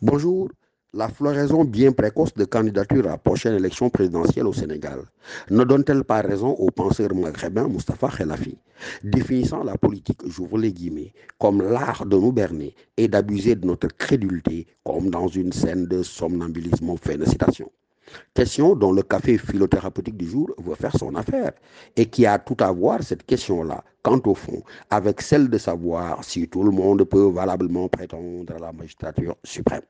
Bonjour. La floraison bien précoce de candidature à la prochaine élection présidentielle au Sénégal ne donne-t-elle pas raison au penseur maghrébin Mustafa Khellafi, définissant la politique, j'ouvre les guillemets, comme l'art de nous berner et d'abuser de notre crédulité comme dans une scène de somnambulisme, fait de citation. Question dont le café philothérapeutique du jour veut faire son affaire et qui a tout à voir, cette question-là, quant au fond, avec celle de savoir si tout le monde peut valablement prétendre à la magistrature suprême.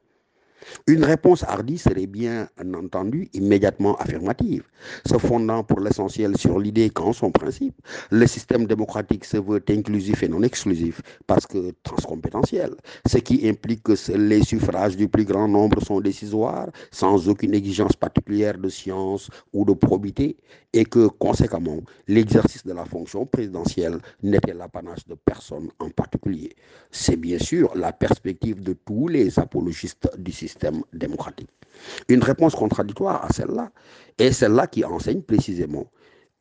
Une réponse hardie serait bien entendu immédiatement affirmative, se fondant pour l'essentiel sur l'idée qu'en son principe, le système démocratique se veut inclusif et non exclusif parce que transcompétentiel, ce qui implique que les suffrages du plus grand nombre sont décisoires sans aucune exigence particulière de science ou de probité et que conséquemment l'exercice de la fonction présidentielle n'était l'apanage de personne en particulier. C'est bien sûr la perspective de tous les apologistes du système démocratique. Une réponse contradictoire à celle-là est celle-là qui enseigne précisément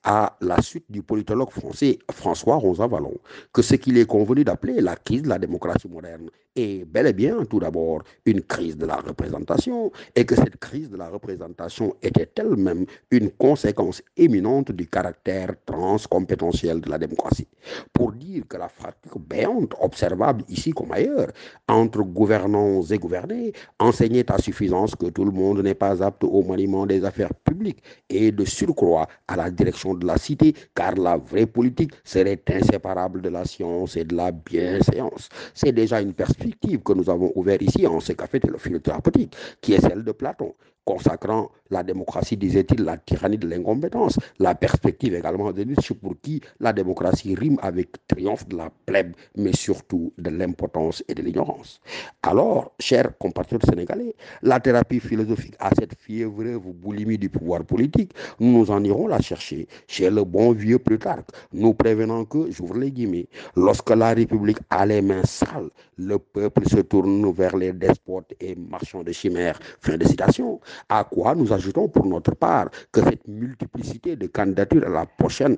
à la suite du politologue français François Rosa Vallon que ce qu'il est convenu d'appeler la crise de la démocratie moderne est bel et bien tout d'abord une crise de la représentation et que cette crise de la représentation était elle-même une conséquence éminente du caractère transcompétentiel de la démocratie. Pour dire que la fracture béante observable ici comme ailleurs entre gouvernants et gouvernés enseignait à suffisance que tout le monde n'est pas apte au maniement des affaires publiques et de surcroît à la direction de la cité, car la vraie politique serait inséparable de la science et de la bienséance. C'est déjà une perspective que nous avons ouverte ici en ce café de thérapeutique, qui est celle de Platon consacrant la démocratie, disait-il, la tyrannie de l'incompétence. La perspective également de Nietzsche pour qui la démocratie rime avec triomphe de la plèbe, mais surtout de l'impotence et de l'ignorance. Alors, chers compatriotes sénégalais, la thérapie philosophique a cette fiévreuse boulimie du pouvoir politique. Nous nous en irons la chercher chez le bon vieux Plutarque, nous prévenant que, j'ouvre les guillemets, lorsque la République a les mains sales, le peuple se tourne vers les despotes et marchands de chimères. Fin de citation. À quoi nous ajoutons pour notre part que cette multiplicité de candidatures à la prochaine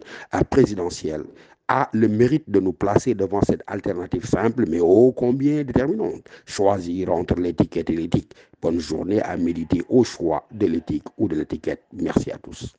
présidentielle a le mérite de nous placer devant cette alternative simple mais ô combien déterminante. Choisir entre l'étiquette et l'éthique. Bonne journée à méditer au choix de l'éthique ou de l'étiquette. Merci à tous.